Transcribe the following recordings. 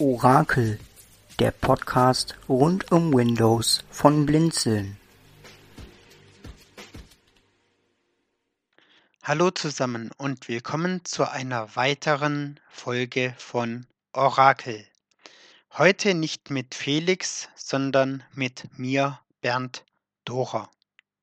Orakel, der Podcast rund um Windows von Blinzeln. Hallo zusammen und willkommen zu einer weiteren Folge von Orakel. Heute nicht mit Felix, sondern mit mir, Bernd Dorer.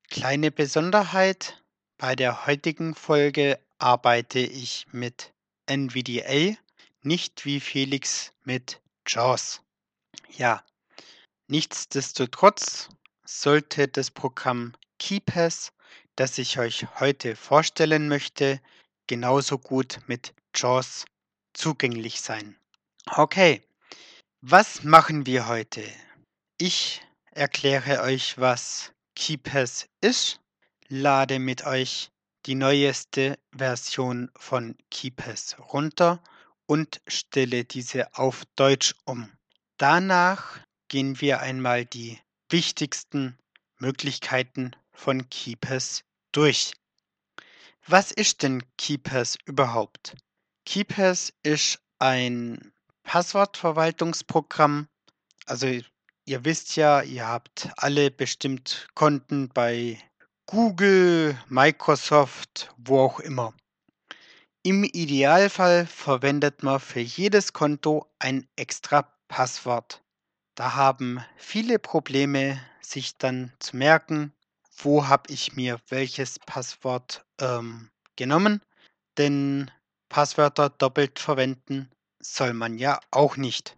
Kleine Besonderheit, bei der heutigen Folge arbeite ich mit NVDA, nicht wie Felix mit JAWS. Ja, nichtsdestotrotz sollte das Programm KeyPass, das ich euch heute vorstellen möchte, genauso gut mit JAWS zugänglich sein. Okay, was machen wir heute? Ich erkläre euch, was KeyPass ist, lade mit euch die neueste Version von KeyPass runter und stelle diese auf Deutsch um. Danach gehen wir einmal die wichtigsten Möglichkeiten von KeyPass durch. Was ist denn KeyPass überhaupt? KeyPass ist ein Passwortverwaltungsprogramm. Also ihr wisst ja, ihr habt alle bestimmt Konten bei Google, Microsoft, wo auch immer. Im Idealfall verwendet man für jedes Konto ein extra Passwort. Da haben viele Probleme, sich dann zu merken, wo habe ich mir welches Passwort ähm, genommen. Denn Passwörter doppelt verwenden soll man ja auch nicht.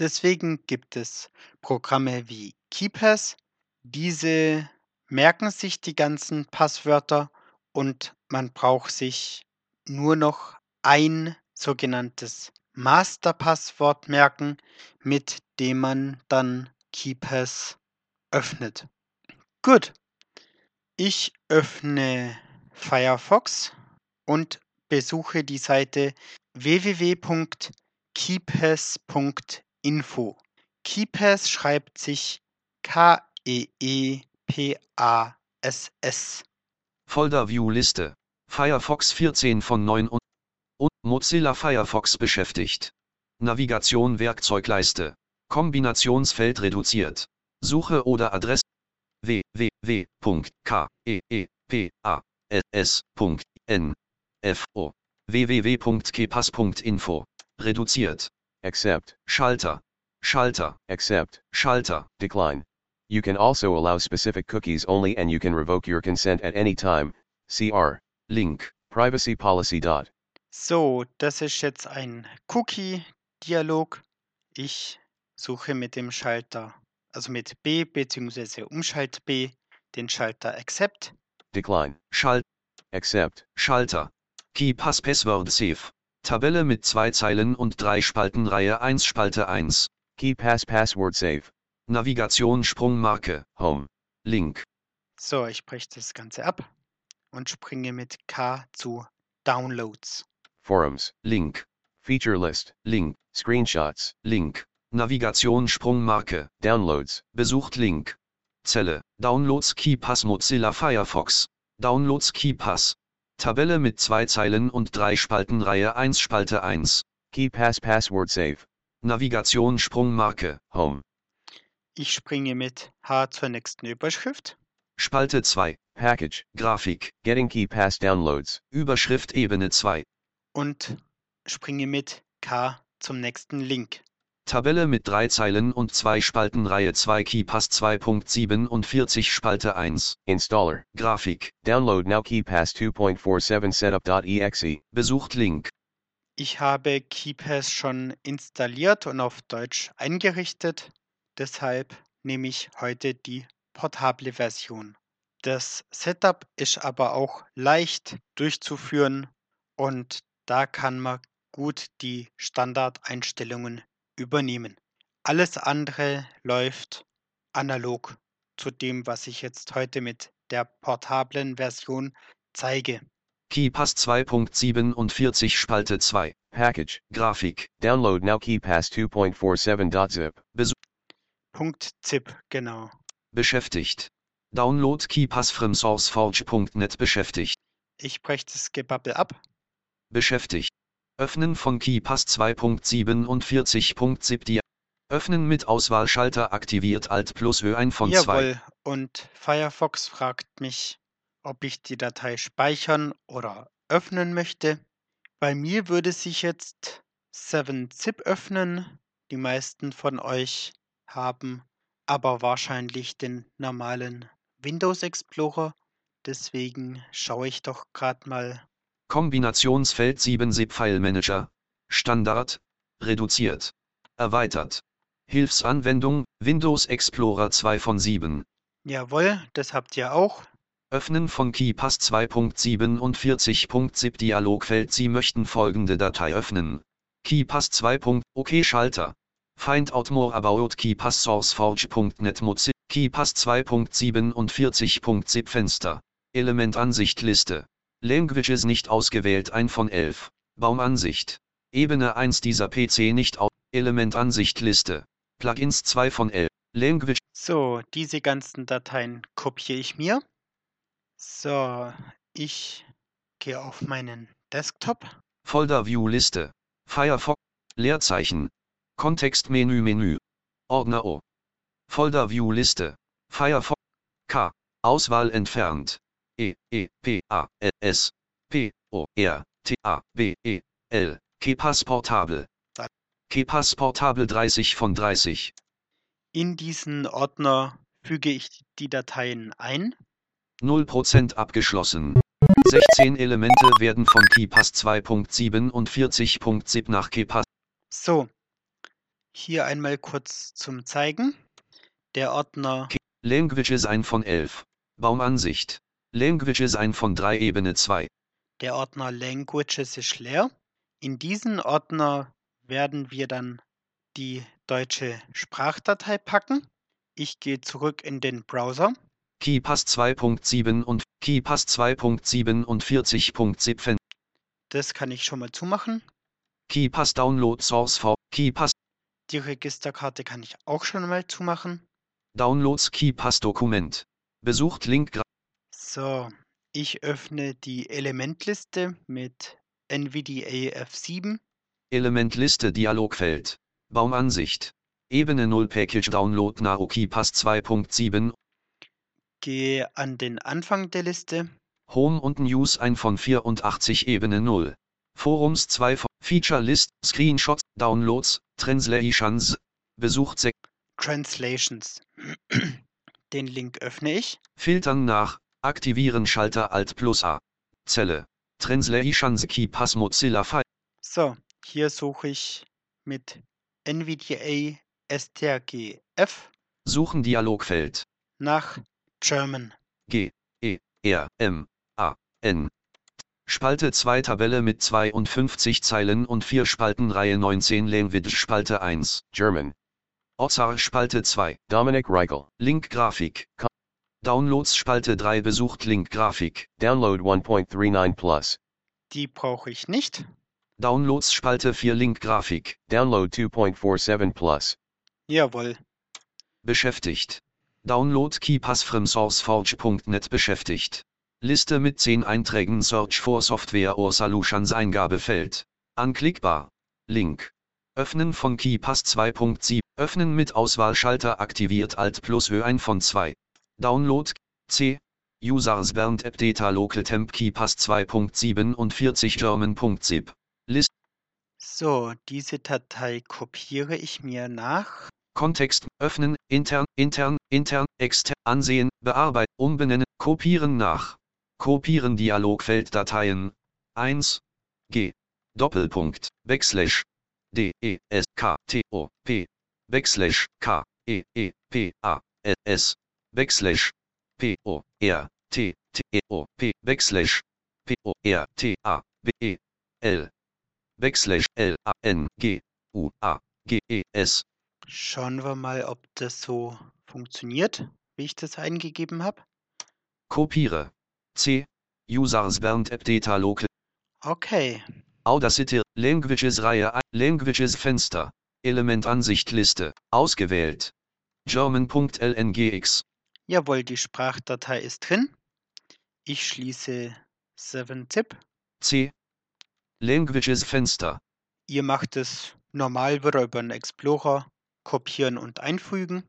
Deswegen gibt es Programme wie KeyPass. Diese merken sich die ganzen Passwörter und man braucht sich nur noch ein sogenanntes Masterpasswort merken, mit dem man dann KeyPass öffnet. Gut. Ich öffne Firefox und besuche die Seite www.keepass.info. KeyPass schreibt sich K-E-E-P-A-S-S. Folder View Liste. Firefox 14 von 9 und, Mozilla Firefox beschäftigt. Navigation Werkzeugleiste. Kombinationsfeld reduziert. Suche oder Adresse www.keepass.info www.kepass.info reduziert. accept, Schalter. Schalter. accept, Schalter. decline. You can also allow specific cookies only and you can revoke your consent at any time. CR. Link. Privacy policy. Dot. So, das ist jetzt ein Cookie-Dialog. Ich suche mit dem Schalter, also mit B bzw. Umschalt B, den Schalter Accept. Decline. Schalt. Accept. Schalter. KeyPass Password Safe. Tabelle mit zwei Zeilen und drei Spalten Reihe 1 Spalte 1. Key pass password save. Navigation Sprungmarke. Home. Link. So, ich breche das Ganze ab und springe mit K zu Downloads. Forums. Link. Feature list. Link. Screenshots. Link. Navigation Sprungmarke. Downloads. Besucht Link. Zelle. Downloads KeyPass Mozilla Firefox. Downloads KeyPass. Tabelle mit zwei Zeilen und drei Spalten Reihe 1 Spalte 1. Key pass password save. Navigation Sprungmarke. Home. Ich springe mit H zur nächsten Überschrift. Spalte 2. Package. Grafik. Getting key pass downloads. Überschrift Ebene 2. und springe mit K zum nächsten Link. Tabelle mit drei Zeilen und zwei Spalten Reihe 2 KeyPass 2.47 Spalte 1. Installer. Grafik. Download now key pass 2.47 setup.exe. Besucht Link. Ich habe KeyPass schon installiert und auf Deutsch eingerichtet. Deshalb nehme ich heute die portable Version. Das Setup ist aber auch leicht durchzuführen und da kann man gut die Standardeinstellungen übernehmen. Alles andere läuft analog zu dem, was ich jetzt heute mit der portablen Version zeige. KeyPass 2.47 Spalte 2. Package. Grafik. Download now key pass 2.47.zip. Punkt ZIP, genau. Beschäftigt. Download KeyPass from sourceforge.net beschäftigt. Ich breche das Gebabbel ab. Beschäftigt. Öffnen von KeyPass 2.47.7 die Öffnen mit Auswahlschalter aktiviert Alt plus Ö ein von 2. Jawohl. Und Firefox fragt mich, ob ich die Datei speichern oder öffnen möchte. Bei mir würde sich jetzt 7-Zip öffnen. Die meisten von euch haben aber wahrscheinlich den normalen Windows Explorer. Deswegen schaue ich doch gerade mal. Kombinationsfeld 7 SIP File Manager. Standard. Reduziert. Erweitert. Hilfsanwendung Windows Explorer 2 von 7. Jawohl, das habt ihr auch. Öffnen von KeyPass 2.47.zip Dialogfeld Sie möchten folgende Datei öffnen. KeyPass 2. OK Schalter. Find out more about KeyPass SourceForge.net Mozilla KeyPass 2.47.zip Fenster. Elementansicht Liste. Languages nicht ausgewählt 1 von 11. Baumansicht. Ebene 1 dieser PC nicht aus. Elementansicht Liste. Plugins 2 von 11. Language. So, diese ganzen Dateien kopiere ich mir. So, ich gehe auf meinen Desktop. Folder View Liste. Firefox. Leerzeichen. Kontextmenü Menü. Ordner O. Folder View Liste. Firefox. K. Auswahl entfernt. E, E, P, A, L, S, P, O, R, T, A, B, E, L. KeePass Portable. KeePass Portable 30 von 30. In diesen Ordner füge ich die Dateien ein. 0% abgeschlossen. 16 Elemente werden von KeePass 2.47.zip nach KeePass. So, hier einmal kurz zum Zeigen. Der Ordner Languages ein von 11. Baumansicht. Languages ein von 3 Ebene 2. Der Ordner Languages ist leer. In diesen Ordner werden wir dann die deutsche Sprachdatei packen. Ich gehe zurück in den Browser. KeePass 2.7 und KeePass 2.47.zip Fen- Das kann ich schon mal zumachen. KeePass Download Source for KeePass Die Registerkarte kann ich auch schon mal zumachen. Downloads KeePass Dokument. Besucht Link So, ich öffne die Elementliste mit NVDA F7. Elementliste Dialogfeld. Baumansicht. Ebene 0 Package Download Nao KeePass 2.7 Gehe an den Anfang der Liste. Home und News ein von 84 Ebene 0. Forums 2 von Feature List, Screenshots, Downloads, Translations. Besucht 6. Translations. Den Link öffne ich. Filtern nach. Aktivieren Schalter Alt plus A. Zelle. Translations KeePass Mozilla File. So, hier suche ich mit NVDA strgf Suchen Dialogfeld. nach German. G, E, R, M, A, N. Spalte 2 Tabelle mit 52 Zeilen und 4 Spalten Reihe 19 Language Spalte 1. German. Ozar Spalte 2. Dominic Reichel. Link Grafik. Downloads Spalte 3 besucht Link Grafik. Download 1.39 plus. Die brauche ich nicht. Downloads Spalte 4 Link Grafik. Download 2.47 plus. Jawohl. Beschäftigt. Download KeyPass from SourceForge.net beschäftigt. Liste mit 10 Einträgen Search for Software or Solutions Eingabefeld. Anklickbar. Link. Öffnen von KeyPass 2.7. Öffnen mit Auswahlschalter aktiviert Alt plus Ö ein von 2. Download. C. Users Bernd App Data Local Temp KeyPass 2.47 German.zip. List. So, diese Datei kopiere ich mir nach. Kontext, öffnen, intern, intern, intern, extern, ansehen, bearbeiten, umbenennen, kopieren nach. Kopieren Dialogfeld Dateien. 1. G. Doppelpunkt, Backslash. D, E, S, K, T, O, P. Backslash, K, E, E, P, A, S, S. Backslash. P, O, R, T, T, E, O, P. Backslash. P, O, R, T, A, B, E, L. Backslash, L, A, N, G, U, A, G, E, S. Schauen wir mal, ob das so funktioniert, wie ich das eingegeben habe. Kopiere. C. Users Bernd App Data Local. Okay. Audacity. Languages Reihe. Languages Fenster. Element Ansicht Liste. Ausgewählt. German.lngx. Jawohl, die Sprachdatei ist drin. Ich schließe 7-Zip. C. Languages Fenster. Ihr macht es normal wieder über den Explorer kopieren und einfügen.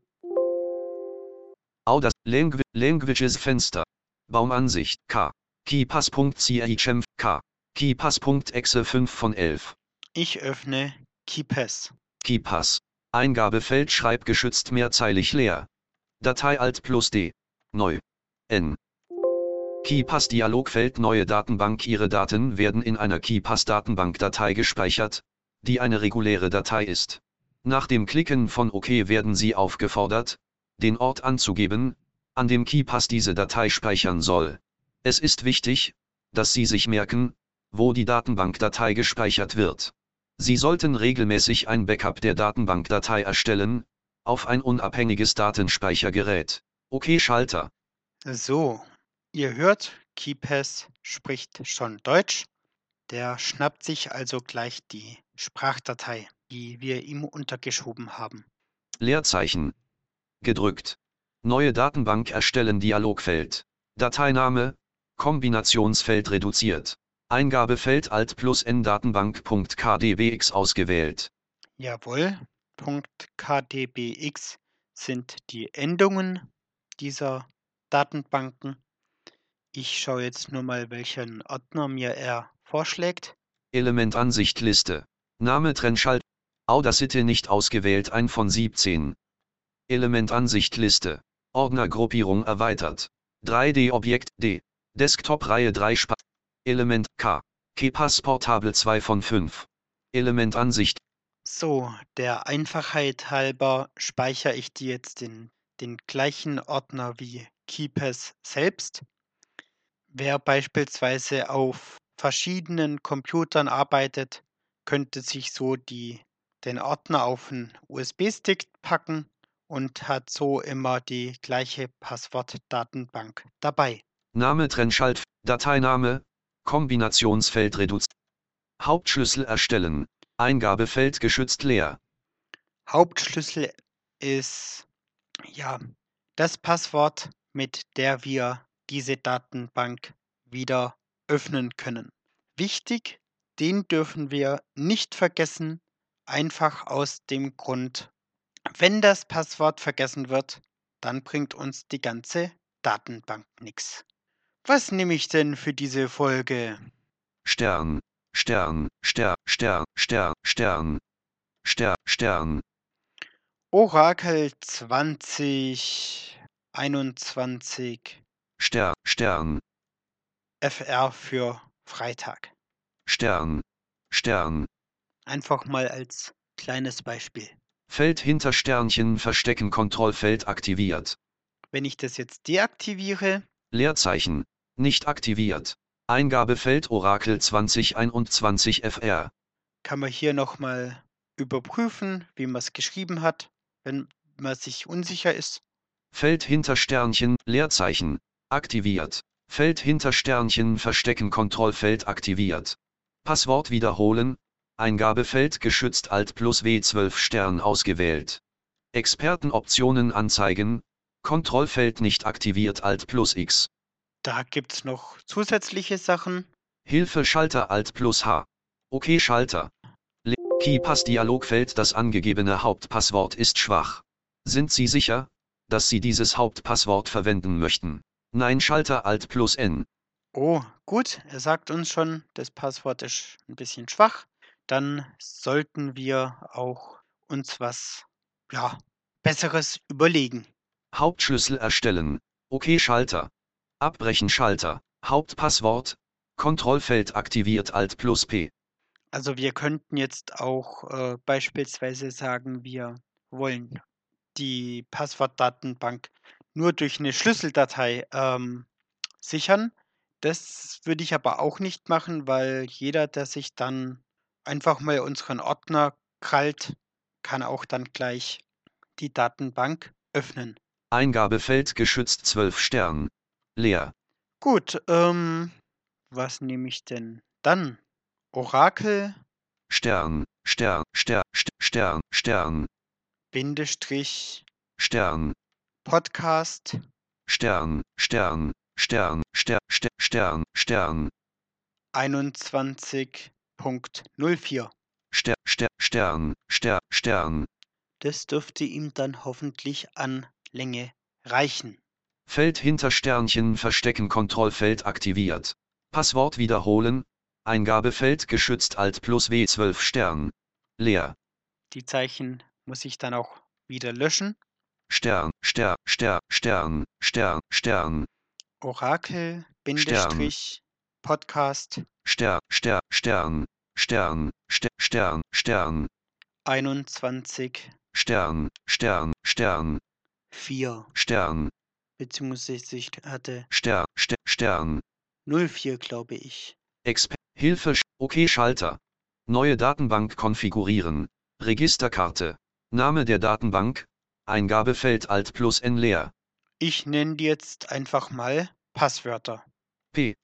Audas Langu Languages Fenster. Baumansicht K. KeyPass.chmf K. KeyPass.exe 5 von 11. Ich öffne KeyPass. KeyPass. Eingabefeld schreibgeschützt mehrzeilig leer. Datei Alt plus D. Neu. N. KeyPass Dialogfeld Neue Datenbank Ihre Daten werden in einer KeyPass Datenbankdatei gespeichert, die eine reguläre Datei ist. Nach dem Klicken von OK werden Sie aufgefordert, den Ort anzugeben, an dem KeyPass diese Datei speichern soll. Es ist wichtig, dass Sie sich merken, wo die Datenbankdatei gespeichert wird. Sie sollten regelmäßig ein Backup der Datenbankdatei erstellen, auf ein unabhängiges Datenspeichergerät. OK Schalter. So, ihr hört, KeyPass spricht schon Deutsch. Der schnappt sich also gleich die Sprachdatei, die wir ihm untergeschoben haben. Leerzeichen. Gedrückt. Neue Datenbank erstellen Dialogfeld. Dateiname. Kombinationsfeld reduziert. Eingabefeld Alt plus N Datenbank.kdbx ausgewählt. Jawohl. .kdbx sind die Endungen dieser Datenbanken. Ich schaue jetzt nur mal, welchen Ordner mir er vorschlägt. Elementansicht Liste. Name Trennschalt. Audacity nicht ausgewählt ein von 17. Elementansicht Liste. Ordnergruppierung erweitert. 3D Objekt D. Desktop Reihe 3 Sp Element K. KeyPass Portable 2 von 5. Elementansicht. So, der Einfachheit halber speichere ich die jetzt in den gleichen Ordner wie KeyPass selbst. Wer beispielsweise auf verschiedenen Computern arbeitet, könnte sich so die, den Ordner auf einen USB-Stick packen und hat so immer die gleiche Passwortdatenbank dabei. Name Trennschalt. Dateiname. Kombinationsfeld reduziert. Hauptschlüssel erstellen. Eingabefeld geschützt leer. Hauptschlüssel ist ja das Passwort, mit der wir diese Datenbank wieder öffnen können. Wichtig, den dürfen wir nicht vergessen, einfach aus dem Grund, wenn das Passwort vergessen wird, dann bringt uns die ganze Datenbank nichts. Was nehme ich denn für diese Folge? Stern, Stern, Stern, Stern, Stern, Stern, Stern, Stern. Orakel 2021 Stern, Stern, FR für Freitag. Stern, Stern. Einfach mal als kleines Beispiel. Feld hinter Sternchen verstecken Kontrollfeld aktiviert. Wenn ich das jetzt deaktiviere, Leerzeichen. Nicht aktiviert. Eingabefeld Orakel 2021 FR. kann man hier nochmal überprüfen, wie man es geschrieben hat, wenn man sich unsicher ist. Feld hinter Sternchen, Leerzeichen. Aktiviert. Feld hinter Sternchen verstecken Kontrollfeld aktiviert. Passwort wiederholen. Eingabefeld geschützt Alt plus W12 Stern ausgewählt. Expertenoptionen anzeigen. Kontrollfeld nicht aktiviert Alt plus X. Da gibt es noch zusätzliche Sachen. Hilfe Schalter Alt plus H. OK Schalter. Le KeyPass Dialogfeld Das angegebene Hauptpasswort ist schwach. Sind Sie sicher, dass Sie dieses Hauptpasswort verwenden möchten? Nein Schalter Alt plus N. Oh, gut, er sagt uns schon, das Passwort ist ein bisschen schwach. Dann sollten wir auch uns was, ja, Besseres überlegen. Hauptschlüssel erstellen. OK Schalter. Abbrechen Schalter. Hauptpasswort. Kontrollfeld aktiviert Alt plus P. Also wir könnten jetzt auch äh, beispielsweise sagen, wir wollen die Passwortdatenbank nur durch eine Schlüsseldatei ähm, sichern. Das würde ich aber auch nicht machen, weil jeder, der sich dann einfach mal unseren Ordner krallt, kann auch dann gleich die Datenbank öffnen. Eingabefeld geschützt 12 Stern. Leer. Gut, ähm, was nehme ich denn dann? Orakel, Stern, Stern, Stern, St- Stern, Stern, Bindestrich, Stern, Podcast, Stern, Stern, Stern, Stern, Stern, Stern, Stern, 21 Stern.04. Ster, Ster, Stern, Ster, Stern. Das dürfte ihm dann hoffentlich an Länge reichen. Feld hinter Sternchen verstecken Kontrollfeld aktiviert. Passwort wiederholen. Eingabefeld geschützt Alt plus W12 Stern. Leer. Die Zeichen muss ich dann auch wieder löschen. Stern, Ster, Ster, Stern, Stern, Stern, Orakel, Bindestrich, Podcast Ster, Ster, Stern, Stern, Ster, Stern, Stern, 21 Stern, Stern, Stern, 4, Stern, beziehungsweise ich hatte Stern, Ster, Stern, 04, glaube ich. Exper Hilfe, Sch- OK Schalter. Neue Datenbank konfigurieren. Registerkarte. Name der Datenbank. Eingabefeld Alt plus N leer. Ich nenne die jetzt einfach mal Passwörter. P,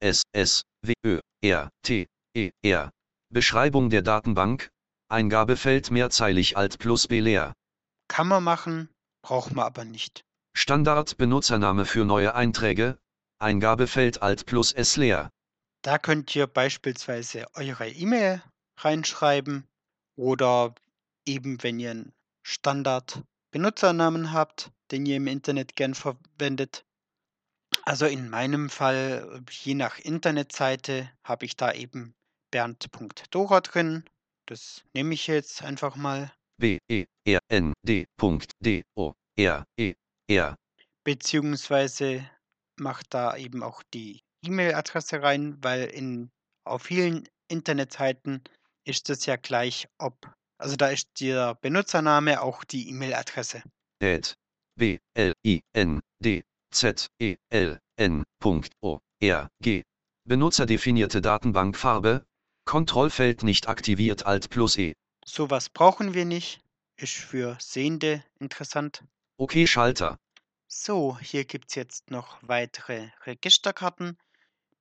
S, S, W, Ö, R, T, E, R. Beschreibung der Datenbank. Eingabefeld mehrzeilig Alt plus B leer. Kann man machen, braucht man aber nicht. Standard Benutzername für neue Einträge. Eingabefeld Alt plus S leer. Da könnt ihr beispielsweise eure E-Mail reinschreiben oder eben wenn ihr einen Standard-Benutzernamen habt, den ihr im Internet gern verwendet. Also in meinem Fall, je nach Internetseite, habe ich da eben bernd.dora drin. Das nehme ich jetzt einfach mal. B, E, E, beziehungsweise macht da eben auch die E-Mail-Adresse rein, weil in auf vielen Internetseiten ist es ja gleich, ob, also da ist der Benutzername auch die E-Mail-Adresse. Ed. B, L, I, N, D, Z, E, L, N, Punkt, O, R, G. Benutzerdefinierte Datenbankfarbe. Kontrollfeld nicht aktiviert Alt plus E. Sowas brauchen wir nicht, ist für Sehende interessant. OK Schalter. So, hier gibt es jetzt noch weitere Registerkarten.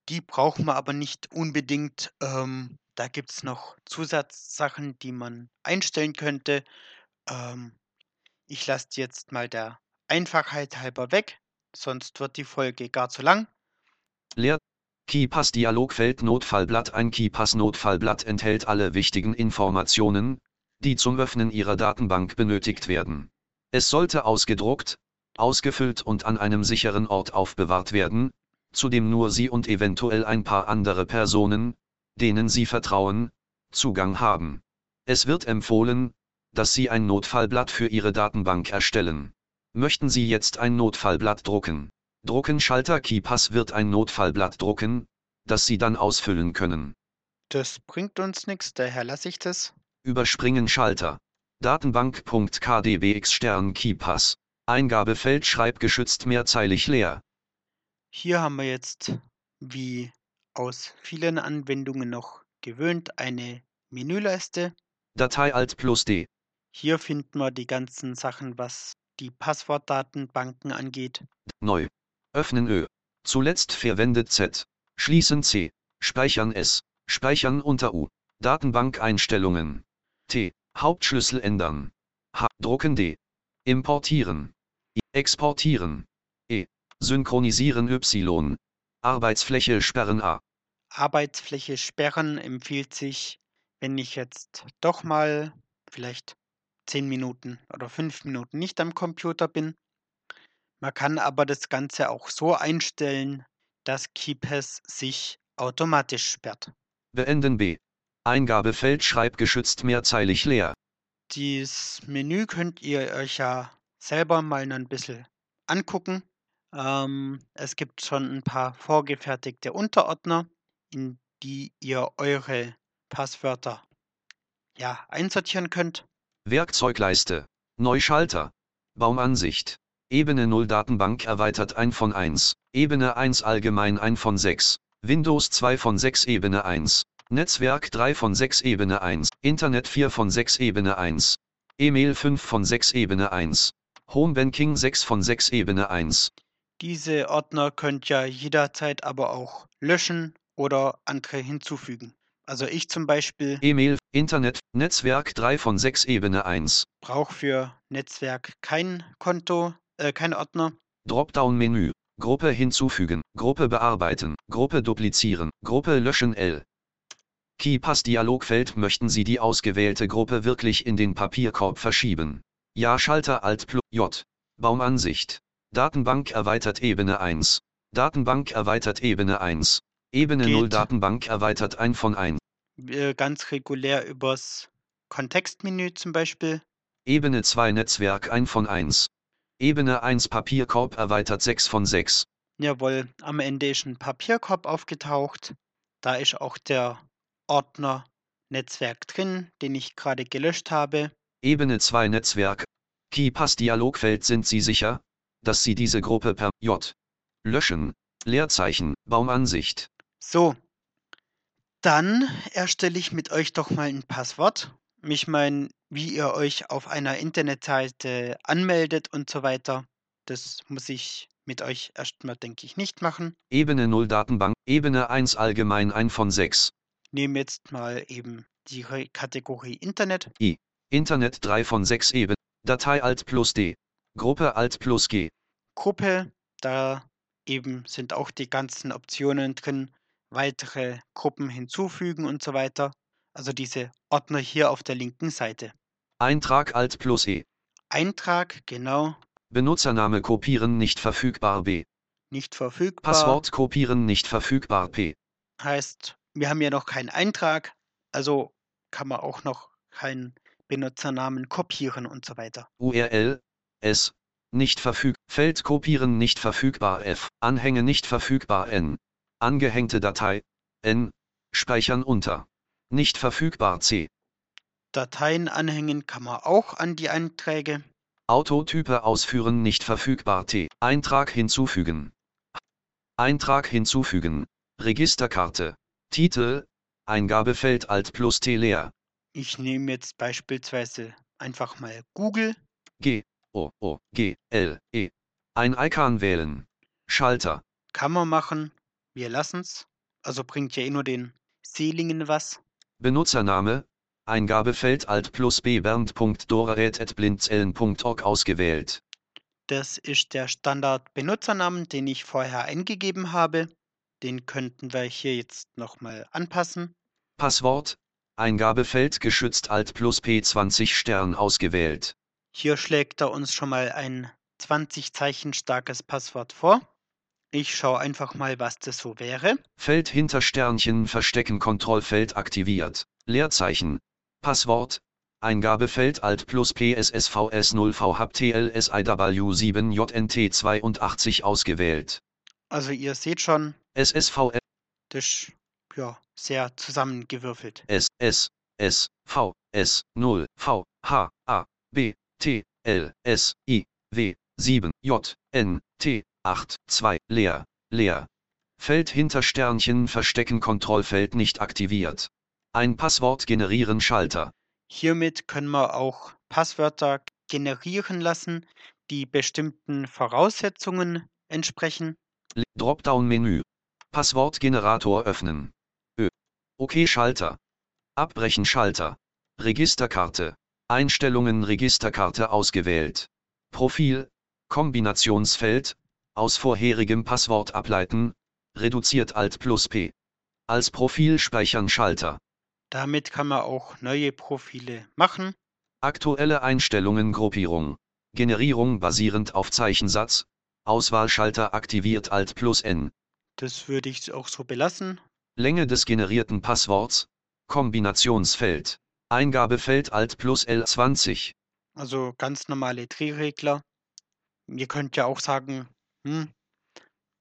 Die brauchen wir aber nicht unbedingt. Ähm, da gibt es noch Zusatzsachen, die man einstellen könnte. Ähm, ich lasse die jetzt mal der Einfachheit halber weg, sonst wird die Folge gar zu lang. Leer. KeyPass Dialogfeld Notfallblatt Ein KeyPass Notfallblatt enthält alle wichtigen Informationen, die zum Öffnen Ihrer Datenbank benötigt werden. Es sollte ausgedruckt, ausgefüllt und an einem sicheren Ort aufbewahrt werden, zu dem nur Sie und eventuell ein paar andere Personen, denen Sie vertrauen, Zugang haben. Es wird empfohlen, dass Sie ein Notfallblatt für Ihre Datenbank erstellen. Möchten Sie jetzt ein Notfallblatt drucken? Druckenschalter KeyPass wird ein Notfallblatt drucken, das Sie dann ausfüllen können. Das bringt uns nichts, daher lasse ich das. Überspringen Schalter. Datenbank.kdbx Stern KeyPass. Eingabefeld schreibgeschützt mehrzeilig leer. Hier haben wir jetzt, wie aus vielen Anwendungen noch gewöhnt, eine Menüleiste. Datei Alt plus D. Hier finden wir die ganzen Sachen, was die Passwortdatenbanken angeht. Neu. Öffnen Ö. Zuletzt verwendet Z. Schließen C. Speichern S. Speichern unter U. Datenbankeinstellungen. T. Hauptschlüssel ändern. H. Drucken D. Importieren. I. Exportieren. E. Synchronisieren Y. Arbeitsfläche sperren A. Arbeitsfläche sperren empfiehlt sich, wenn ich jetzt doch mal vielleicht 10 Minuten oder 5 Minuten nicht am Computer bin. Man kann aber das Ganze auch so einstellen, dass KeyPass sich automatisch sperrt. Beenden B. Eingabefeld schreibgeschützt mehrzeilig leer. Dieses Menü könnt ihr euch ja selber mal ein bisschen angucken. Ähm, es gibt schon ein paar vorgefertigte Unterordner, in die ihr eure Passwörter ja, einsortieren könnt. Werkzeugleiste. Neuschalter. Baumansicht. Ebene 0 Datenbank erweitert 1 von 1. Ebene 1 allgemein 1 von 6. Windows 2 von 6 Ebene 1. Netzwerk 3 von 6 Ebene 1. Internet 4 von 6 Ebene 1. E-Mail 5 von 6 Ebene 1. Homebanking 6 von 6 Ebene 1. Diese Ordner könnt ihr jederzeit aber auch löschen oder andere hinzufügen. Also ich zum Beispiel E-Mail, Internet, Netzwerk 3 von 6 Ebene 1. brauche für Netzwerk kein Konto, äh, kein Ordner. Dropdown-Menü. Gruppe hinzufügen, Gruppe bearbeiten, Gruppe duplizieren, Gruppe löschen L. KeyPass Dialogfeld möchten Sie die ausgewählte Gruppe wirklich in den Papierkorb verschieben. Ja Schalter Alt plus J. Baumansicht. Datenbank erweitert Ebene 1. Datenbank erweitert Ebene 1. Ebene Geht. 0 Datenbank erweitert ein von 1. Äh, Ganz regulär übers Kontextmenü zum Beispiel. Ebene 2 Netzwerk ein von 1. Ebene 1 Papierkorb erweitert 6 von 6. Jawohl, am Ende ist ein Papierkorb aufgetaucht. Da ist auch der Ordner Netzwerk drin, den ich gerade gelöscht habe. Ebene 2 Netzwerk. KeyPass Dialogfeld sind Sie sicher, dass Sie diese Gruppe per J löschen. Leerzeichen, Baumansicht. So, dann erstelle ich mit euch doch mal ein Passwort. Ich meine, wie ihr euch auf einer Internetseite anmeldet und so weiter. Das muss ich mit euch erstmal, denke ich, nicht machen. Ebene 0 Datenbank. Ebene 1 allgemein ein von 6. Nehme jetzt mal eben die Re- Kategorie Internet. Internet 3 von 6 Ebene. Datei Alt plus D. Gruppe Alt plus G. Gruppe, da eben sind auch die ganzen Optionen drin, weitere Gruppen hinzufügen und so weiter. Also diese Ordner hier auf der linken Seite. Eintrag Alt plus E. Eintrag, genau, Benutzername kopieren nicht verfügbar B. nicht verfügbar. Passwort kopieren nicht verfügbar P. Heißt, wir haben ja noch keinen Eintrag, also kann man auch noch keinen Benutzernamen kopieren und so weiter. URL S. Nicht verfügbar. Feld kopieren nicht verfügbar F. Anhänge nicht verfügbar N. Angehängte Datei N. Speichern unter. Nicht verfügbar C. Dateien anhängen kann man auch an die Einträge. Autotype ausführen nicht verfügbar T. Eintrag hinzufügen. Eintrag hinzufügen. Registerkarte. Titel. Eingabefeld Alt plus T leer. Ich nehme jetzt beispielsweise einfach mal Google. G. O. O. G. L. E. Ein Icon wählen. Schalter. Kann man machen. Wir lassen's. Also bringt ja eh nur den Seelingen was. Benutzername. Eingabefeld Alt plus B bernd.doraret.blindzellen.org ausgewählt. Das ist der Standard-Benutzernamen, den ich vorher eingegeben habe. Den könnten wir hier jetzt nochmal anpassen. Passwort. Eingabefeld geschützt Alt plus P20 Stern ausgewählt. Hier schlägt er uns schon mal ein 20 Zeichen starkes Passwort vor. Ich schaue einfach mal, was das so wäre. Feld hinter Sternchen verstecken Kontrollfeld aktiviert. Leerzeichen. Passwort. Eingabefeld Alt plus PSSVS 0 VHTLSIW 7 JNT82 ausgewählt. Also ihr seht schon, SSVS das ist ja sehr zusammengewürfelt. S S S V S 0 V H A B T L S I W 7 J N T 8 2 leer leer. Feld hinter Sternchen verstecken Kontrollfeld nicht aktiviert. Ein Passwort generieren Schalter. Hiermit können wir auch Passwörter generieren lassen, die bestimmten Voraussetzungen entsprechen. Dropdown-Menü. Passwortgenerator öffnen. Ö. OK Schalter. Abbrechen Schalter. Registerkarte. Einstellungen Registerkarte ausgewählt. Profil. Kombinationsfeld. Aus vorherigem Passwort ableiten. Reduziert Alt plus P. Als Profil speichern Schalter. Damit kann man auch neue Profile machen. Aktuelle Einstellungen Gruppierung. Generierung basierend auf Zeichensatz. Auswahlschalter aktiviert Alt plus N. Das würde ich auch so belassen. Länge des generierten Passworts. Kombinationsfeld. Eingabefeld Alt plus L20. Also ganz normale Drehregler. Ihr könnt ja auch sagen, hm,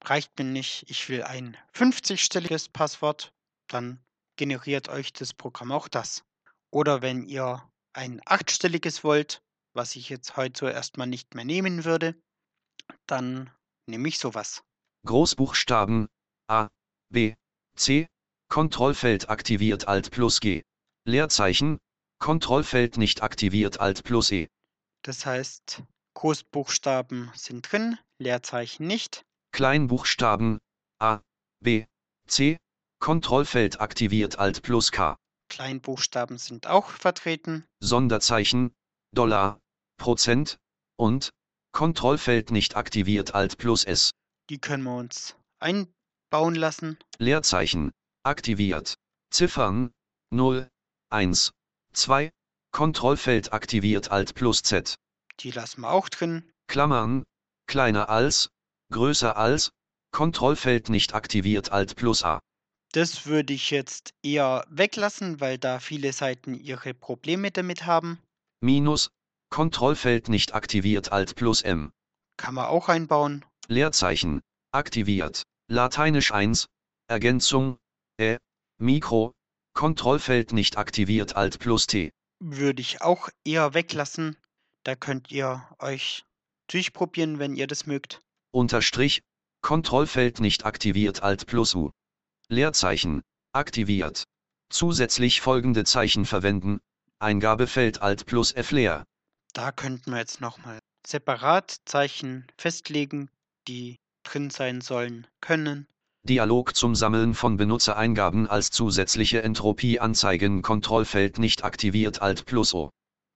reicht mir nicht, ich will ein 50-stelliges Passwort, dann generiert euch das Programm auch das. Oder wenn ihr ein 8-stelliges wollt, was ich jetzt heute so erstmal nicht mehr nehmen würde, dann nehme ich sowas. Großbuchstaben A, B, C. Kontrollfeld aktiviert Alt plus G. Leerzeichen. Kontrollfeld nicht aktiviert Alt plus E. Das heißt, Großbuchstaben sind drin, Leerzeichen nicht. Kleinbuchstaben A, B, C. Kontrollfeld aktiviert Alt plus K. Kleinbuchstaben sind auch vertreten. Sonderzeichen, Dollar, Prozent und Kontrollfeld nicht aktiviert Alt plus S. Die können wir uns einbauen lassen. Leerzeichen, aktiviert. Ziffern, 0, 1, 2, Kontrollfeld aktiviert Alt plus Z, Die lassen wir auch drin. Klammern, kleiner als, größer als, Kontrollfeld nicht aktiviert Alt plus A, Das würde ich jetzt eher weglassen, weil da viele Seiten ihre Probleme damit haben. Minus, Kontrollfeld nicht aktiviert Alt plus M, Kann man auch einbauen. Leerzeichen, aktiviert, Lateinisch 1, Ergänzung, Ä, Mikro, Kontrollfeld nicht aktiviert Alt plus T, Würde ich auch eher weglassen. Da könnt ihr euch durchprobieren, wenn ihr das mögt. Unterstrich, Kontrollfeld nicht aktiviert Alt plus U. Leerzeichen, aktiviert. Zusätzlich folgende Zeichen verwenden, Eingabefeld Alt plus F leer. Da könnten wir jetzt nochmal separat Zeichen festlegen, die drin sein sollen können. Dialog zum Sammeln von Benutzereingaben als zusätzliche Entropie anzeigen Kontrollfeld nicht aktiviert Alt plus O.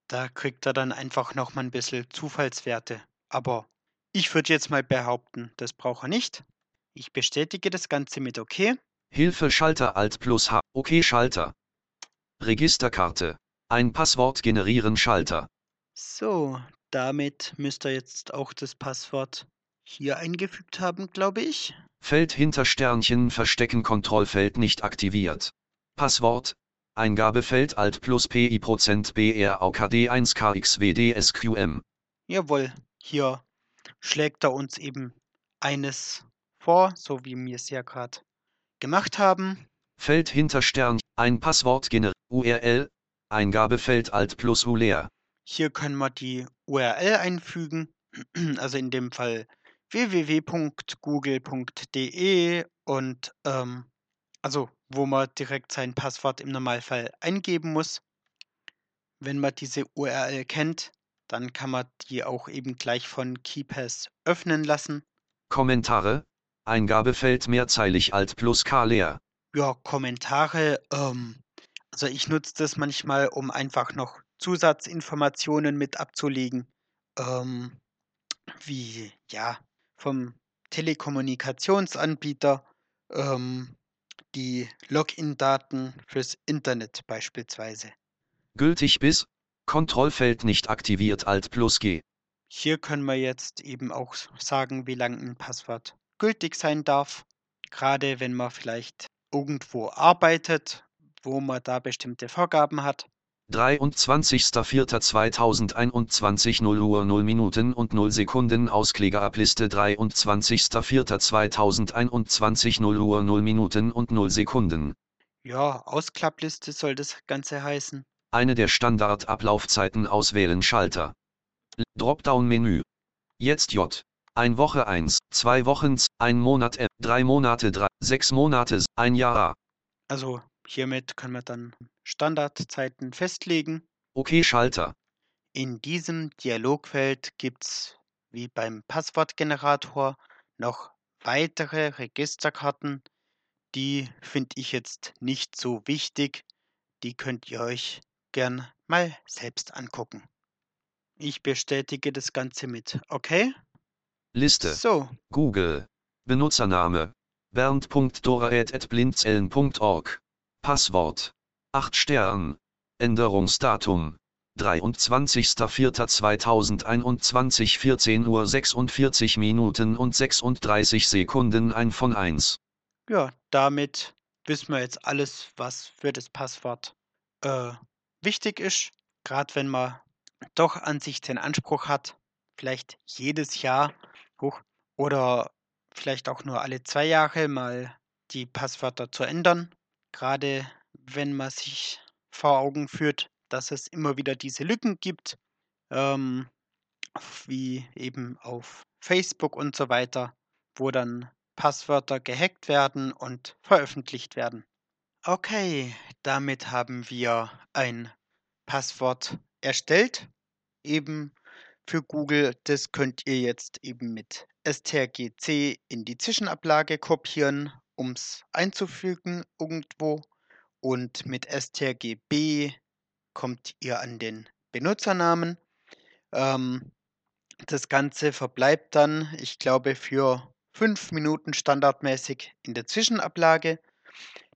Da kriegt er dann einfach nochmal ein bisschen Zufallswerte. Aber ich würde jetzt mal behaupten, das braucht er nicht. Ich bestätige das Ganze mit OK. Hilfe Schalter Alt plus H. OK Schalter. Registerkarte. Ein Passwort generieren Schalter. So, damit müsst ihr jetzt auch das Passwort hier eingefügt haben, glaube ich. Feld hinter Sternchen verstecken Kontrollfeld nicht aktiviert. Passwort. Eingabefeld Alt plus PI Prozent BRAUKD 1 KXWDSQM. Jawohl, hier schlägt er uns eben eines vor, so wie wir es ja gerade gemacht haben. Feld hinter Stern. Ein Passwort generieren. URL. Eingabefeld Alt plus U leer. Hier können wir die URL einfügen, also in dem Fall www.google.de und ähm, also wo man direkt sein Passwort im Normalfall eingeben muss. Wenn man diese URL kennt, dann kann man die auch eben gleich von KeyPass öffnen lassen. Kommentare. Eingabefeld mehrzeilig Alt plus K leer. Ja, Kommentare, ähm, also ich nutze das manchmal, um einfach noch Zusatzinformationen mit abzulegen, ähm, wie ja vom Telekommunikationsanbieter ähm, die Login-Daten fürs Internet beispielsweise. Gültig bis. Kontrollfeld nicht aktiviert Alt plus G. Hier können wir jetzt eben auch sagen, wie lang ein Passwort gültig sein darf. Gerade wenn man vielleicht irgendwo arbeitet, wo man da bestimmte Vorgaben hat. 23.04.2021 0 Uhr 0 Minuten und 0 Sekunden Ausklägerabliste 23.04.2021 0 Uhr 0 Minuten und 0 Sekunden. Ja, Ausklappliste soll das Ganze heißen. Eine der Standardablaufzeiten auswählen Schalter. Dropdown-Menü. Jetzt J. Ein Woche 1, zwei Wochen, ein Monat M, drei Monate 3, sechs Monate, ein Jahr A. Also hiermit können wir dann Standardzeiten festlegen. Okay Schalter. In diesem Dialogfeld gibt es, wie beim Passwortgenerator, noch weitere Registerkarten. Die finde ich jetzt nicht so wichtig. Die könnt ihr euch gern mal selbst angucken. Ich bestätige das Ganze mit OK. Liste. So, Google. Benutzername. bernd.dora.blindzellen.org. Passwort. 8 Stern. Änderungsdatum. 23.04.2021 14 Uhr 46 Minuten und 36 Sekunden ein von 1. ja, damit wissen wir jetzt alles, was für das Passwort äh, wichtig ist. Gerade wenn man doch an sich den Anspruch hat, vielleicht jedes Jahr hoch oder vielleicht auch nur alle zwei Jahre mal die Passwörter zu ändern. Gerade wenn man sich vor Augen führt, dass es immer wieder diese Lücken gibt, ähm, wie eben auf Facebook und so weiter, wo dann Passwörter gehackt werden und veröffentlicht werden. Okay, damit haben wir ein Passwort erstellt, eben für Google. Das könnt ihr jetzt eben mit strgc in die Zwischenablage kopieren, um es einzufügen irgendwo. Und mit strgb kommt ihr an den Benutzernamen. Ähm, das Ganze verbleibt dann, ich glaube, für fünf Minuten standardmäßig in der Zwischenablage.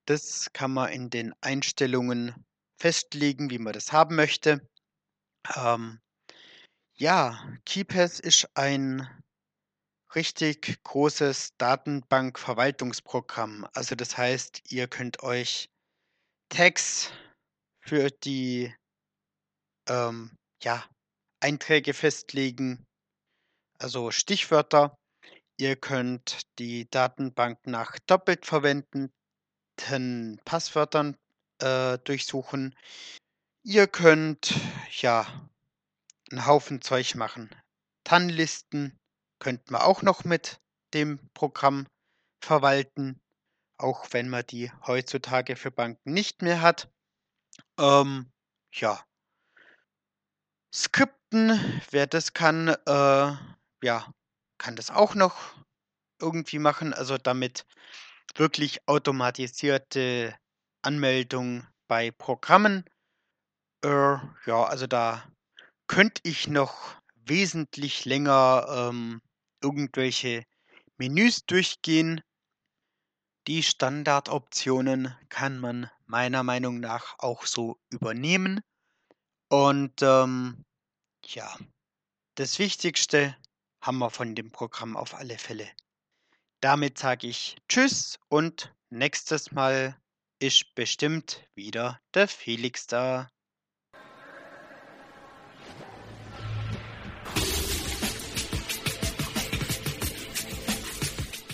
Das kann man in den Einstellungen festlegen, wie man das haben möchte. Ähm, ja, KeePass ist ein richtig großes Datenbankverwaltungsprogramm. Also das heißt, ihr könnt euch Tags für die ähm, ja, Einträge festlegen, also Stichwörter. Ihr könnt die Datenbank nach doppelt verwendeten Passwörtern äh, durchsuchen. Ihr könnt ja einen Haufen Zeug machen. TAN-Listen könnte man auch noch mit dem Programm verwalten, auch wenn man die heutzutage für Banken nicht mehr hat. Ähm, ja. Skripten, wer das kann, äh, ja, kann das auch noch irgendwie machen. Also damit wirklich automatisierte Anmeldung bei Programmen. Äh, ja, also da könnte ich noch wesentlich länger ähm, irgendwelche Menüs durchgehen. Die Standardoptionen kann man meiner Meinung nach auch so übernehmen. Und ähm, ja, das Wichtigste haben wir von dem Programm auf alle Fälle. Damit sage ich Tschüss und nächstes Mal ist bestimmt wieder der Felix da.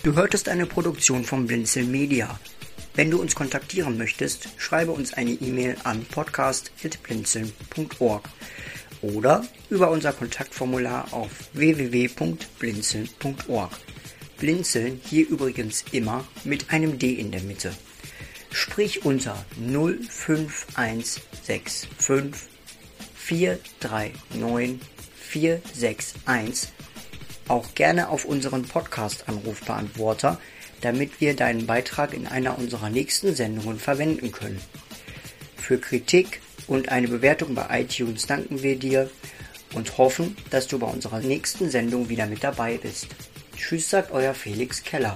Du hörtest eine Produktion von Blinzel Media. Wenn du uns kontaktieren möchtest, schreibe uns eine E-Mail an podcast.blinzeln.org oder über unser Kontaktformular auf www.blinzeln.org. Blinzeln hier übrigens immer mit einem D in der Mitte. Sprich unter 05165 439 461 auch gerne auf unseren Podcast-Anrufbeantworter, damit wir deinen Beitrag in einer unserer nächsten Sendungen verwenden können. Für Kritik und eine Bewertung bei iTunes danken wir dir und hoffen, dass du bei unserer nächsten Sendung wieder mit dabei bist. Tschüss sagt euer Felix Keller.